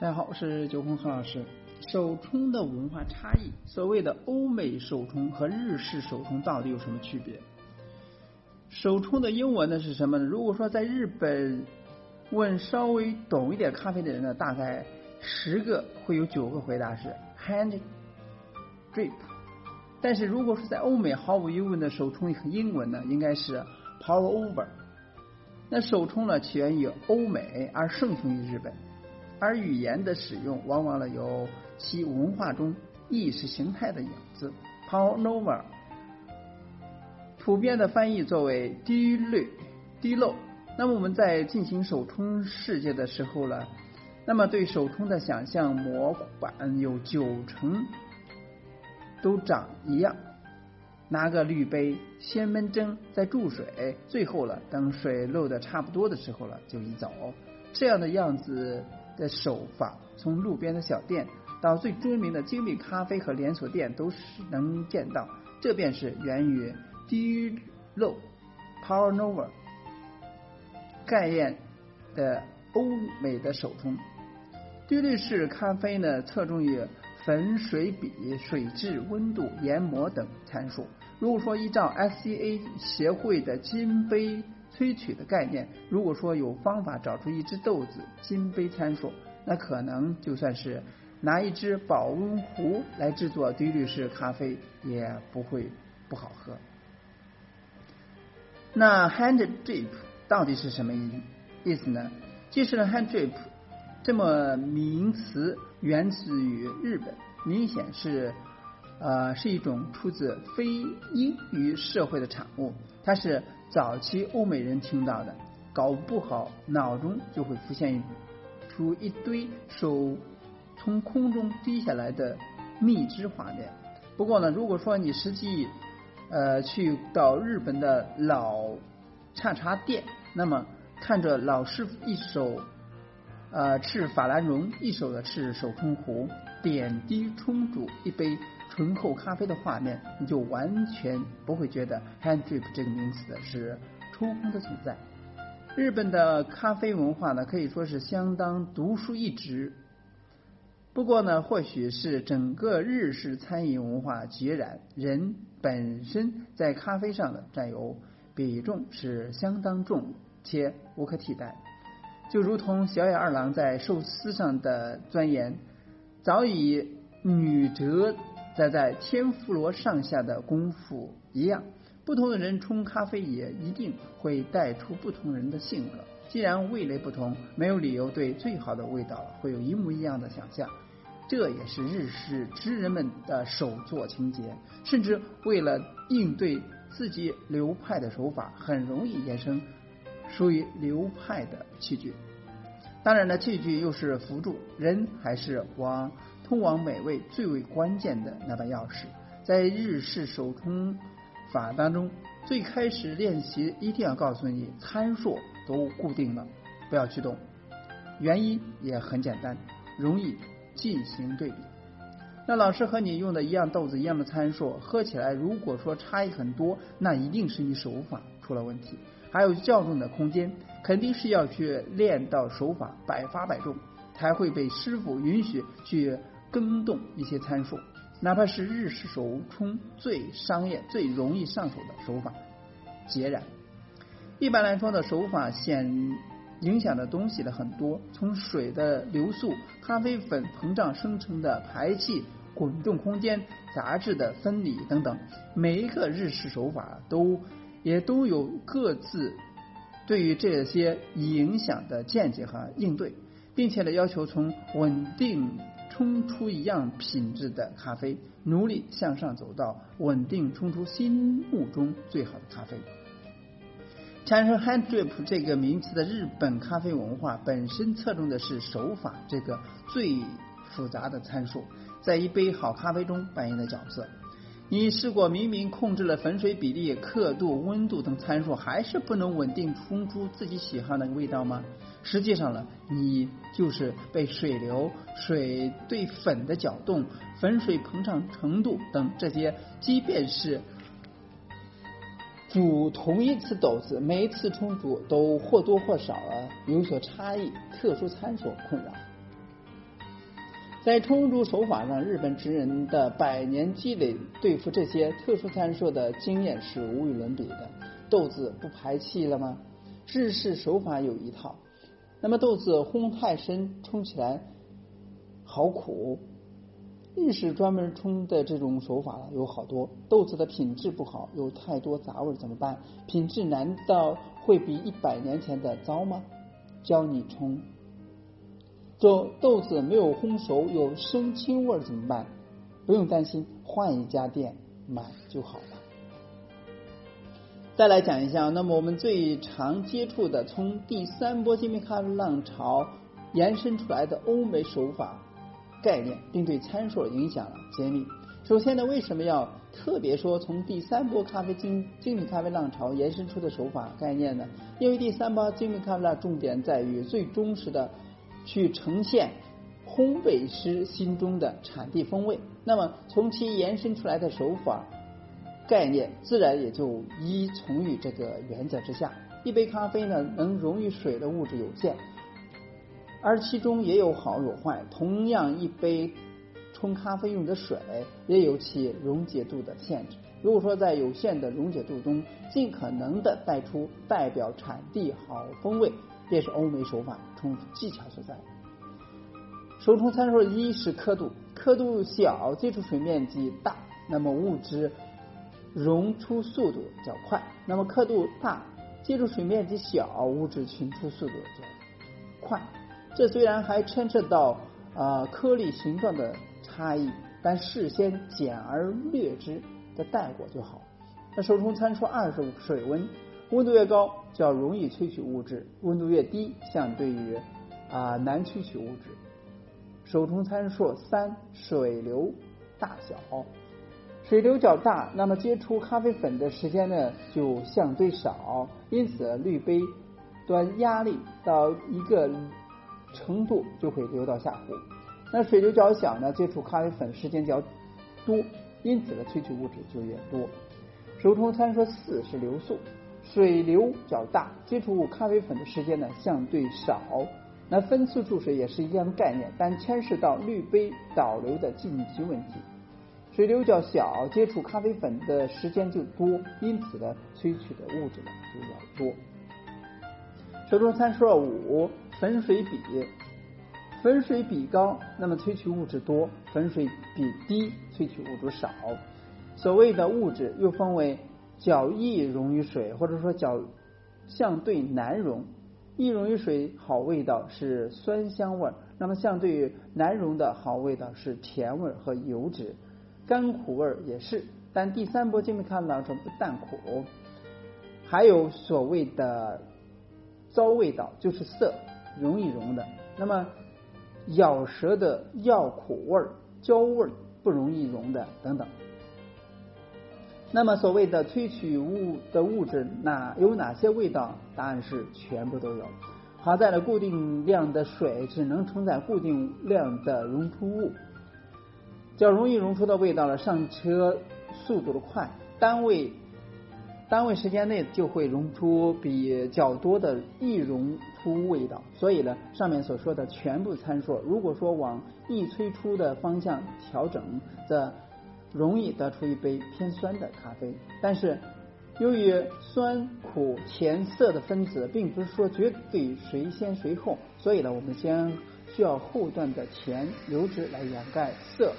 大家好，我是九红何老师。手冲的文化差异，所谓的欧美手冲和日式手冲到底有什么区别？手冲的英文呢是什么呢？如果说在日本问稍微懂一点咖啡的人呢，大概十个会有九个回答是 hand drip。但是如果是在欧美，毫无疑问的手冲英文呢，应该是 pour over。那手冲呢起源于欧美，而盛行于日本。而语言的使用往往呢有其文化中意识形态的影子。Pour over，普遍的翻译作为滴滤、滴漏。那么我们在进行手冲世界的时候呢，那么对手冲的想象模板有九成都长一样。拿个滤杯，先闷蒸，再注水，最后了等水漏的差不多的时候了就移走。这样的样子。的手法，从路边的小店到最知名的精品咖啡和连锁店，都是能见到。这便是源于滴漏 （pour over） 概念的欧美的手冲。滴滤式咖啡呢，侧重于粉水比、水质、温度、研磨等参数。如果说依照 SCA 协会的金杯。萃取的概念，如果说有方法找出一只豆子金杯参数，那可能就算是拿一只保温壶来制作滴滤式咖啡，也不会不好喝。那 hand drip 到底是什么意意思呢？其实呢，hand drip 这么名词源自于日本，明显是呃是一种出自非英语社会的产物，它是。早期欧美人听到的，搞不好脑中就会浮现出一堆手从空中滴下来的蜜汁画面。不过呢，如果说你实际呃去到日本的老茶茶店，那么看着老师傅一手呃持法兰绒，一手的持手冲壶，点滴冲煮一杯。醇厚咖啡的画面，你就完全不会觉得 hand drip 这个名词是抽空的存在。日本的咖啡文化呢，可以说是相当独树一帜。不过呢，或许是整个日式餐饮文化决然，人本身在咖啡上的占有比重是相当重且无可替代。就如同小野二郎在寿司上的钻研，早已女哲。在在天妇罗上下的功夫一样，不同的人冲咖啡也一定会带出不同人的性格。既然味蕾不同，没有理由对最好的味道会有一模一样的想象。这也是日式职人们的手作情节，甚至为了应对自己流派的手法，很容易衍生属于流派的器具。当然了，器具又是辅助，人还是往。通往美味最为关键的那把钥匙，在日式手冲法当中，最开始练习一定要告诉你参数都固定了，不要去动。原因也很简单，容易进行对比。那老师和你用的一样豆子一样的参数，喝起来如果说差异很多，那一定是你手法出了问题。还有较重的空间，肯定是要去练到手法百发百中，才会被师傅允许去。更动一些参数，哪怕是日式手冲最商业、最容易上手的手法，截然。一般来说的手法显影响的东西的很多，从水的流速、咖啡粉膨胀生成的排气、滚动空间、杂质的分离等等，每一个日式手法都也都有各自对于这些影响的见解和应对，并且呢要求从稳定。冲出一样品质的咖啡，努力向上走到稳定冲出心目中最好的咖啡。产生 hand drip 这个名词的日本咖啡文化本身侧重的是手法这个最复杂的参数，在一杯好咖啡中扮演的角色。你试过明明控制了粉水比例、刻度、温度等参数，还是不能稳定冲出自己喜欢的味道吗？实际上呢，你就是被水流、水对粉的搅动、粉水膨胀程度等这些，即便是煮同一次豆子，每一次冲煮都或多或少啊有所差异、特殊参数困扰。在冲煮手法上，日本职人的百年积累对付这些特殊参数的经验是无与伦比的。豆子不排气了吗？日式手法有一套，那么豆子烘太深，冲起来好苦。日式专门冲的这种手法有好多，豆子的品质不好，有太多杂味怎么办？品质难道会比一百年前的糟吗？教你冲。做豆子没有烘熟，有生青味怎么办？不用担心，换一家店买就好了。再来讲一下，那么我们最常接触的，从第三波精品咖啡浪潮延伸出来的欧美手法概念，并对参数影响了揭秘。首先呢，为什么要特别说从第三波咖啡精精品咖啡浪潮延伸出的手法概念呢？因为第三波精品咖啡浪重点在于最忠实的。去呈现烘焙师心中的产地风味，那么从其延伸出来的手法概念，自然也就依从于这个原则之下。一杯咖啡呢，能溶于水的物质有限，而其中也有好有坏。同样，一杯冲咖啡用的水也有其溶解度的限制。如果说在有限的溶解度中，尽可能的带出代表产地好风味。便是欧美手法冲技巧所在。手冲参数一是刻度，刻度小，接触水面积大，那么物质溶出速度较快；那么刻度大，接触水面积小，物质群出速度较快。这虽然还牵扯到啊颗粒形状的差异，但事先简而略之的带过就好。那手冲参数二是水温。温度越高，较容易萃取物质；温度越低，相对于啊难萃取物质。手冲参数三：水流大小。水流较大，那么接触咖啡粉的时间呢就相对少，因此滤杯端压力到一个程度就会流到下壶。那水流较小呢，接触咖啡粉时间较多，因此的萃取物质就越多。手冲参数四是流速。水流较大，接触咖啡粉的时间呢相对少。那分次注水也是一样概念，但牵涉到滤杯导流的晋级问题。水流较小，接触咖啡粉的时间就多，因此呢萃取的物质呢就要多。手中参数五粉水比，粉水比高，那么萃取物质多；粉水比低，萃取物质少。所谓的物质又分为。较易溶于水，或者说较相对难溶。易溶于水好味道是酸香味，那么相对于难溶的好味道是甜味和油脂，甘苦味也是。但第三波精品咖啡当中不但苦，还有所谓的糟味道，就是涩，容易溶的。那么咬舌的药苦味、焦味不容易溶的等等。那么所谓的萃取物的物质哪有哪些味道？答案是全部都有。好在了固定量的水只能承载固定量的溶出物，较容易溶出的味道呢，上车速度的快，单位单位时间内就会溶出比较多的易溶出味道。所以呢，上面所说的全部参数，如果说往易催出的方向调整，则容易得出一杯偏酸的咖啡，但是由于酸、苦、甜、涩的分子并不是说绝对谁先谁后，所以呢，我们先需要后段的甜油脂来掩盖涩，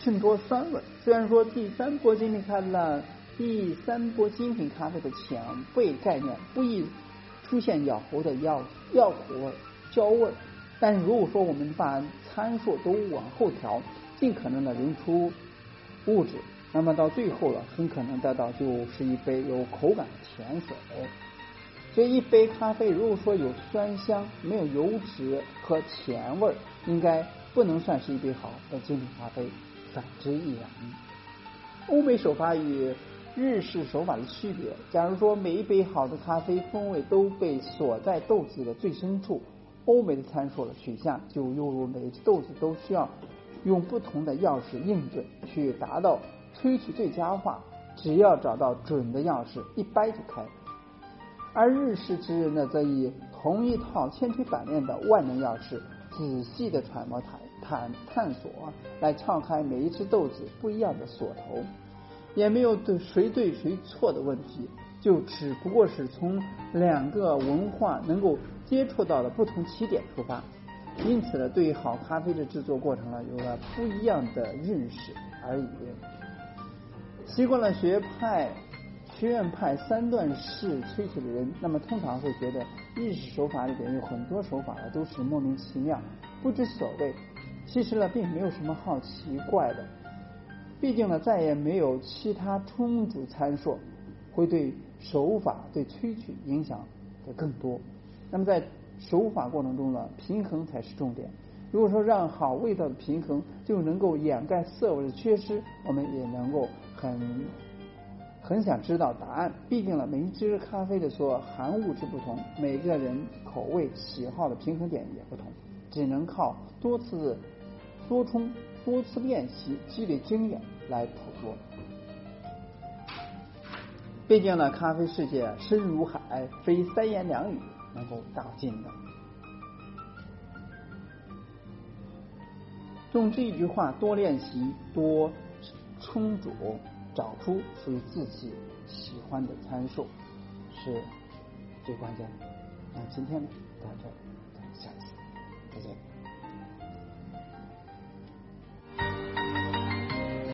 衬托酸味。虽然说第三波精品咖啡了，第三波精品咖啡的前辈概念不易出现咬喉的药药苦味、焦味，但是如果说我们把参数都往后调，尽可能的留出。物质，那么到最后了，很可能得到就是一杯有口感的甜水。所以一杯咖啡，如果说有酸香，没有油脂和甜味，应该不能算是一杯好的精品咖啡，反之亦然。欧美手法与日式手法的区别，假如说每一杯好的咖啡风味都被锁在豆子的最深处，欧美的参数的取向就犹如每一只豆子都需要。用不同的钥匙应对，去达到萃取最佳化。只要找到准的钥匙，一掰就开。而日式之人呢，则以同一套千锤百炼的万能钥匙，仔细的揣摩它探探索来撬开每一只豆子不一样的锁头，也没有对谁对谁错的问题，就只不过是从两个文化能够接触到的不同起点出发，因此呢，对于好咖啡的制作过程呢，有了不一样的认识而已。习惯了学派。学院派三段式萃取的人，那么通常会觉得日式手法里边有很多手法呢都是莫名其妙、不知所谓。其实呢，并没有什么好奇怪的。毕竟呢，再也没有其他充足参数会对手法对萃取影响的更多。那么在手法过程中呢，平衡才是重点。如果说让好味道的平衡就能够掩盖色味的缺失，我们也能够很。很想知道答案，毕竟呢，每一支咖啡的所含物质不同，每个人口味喜好的平衡点也不同，只能靠多次多冲、多次练习积累经验来捕捉。毕竟呢，咖啡世界深如海，非三言两语能够打进的。用这一句话，多练习，多充足。找出属于自己喜欢的参数是最关键的。那今天呢，到这，下次再见。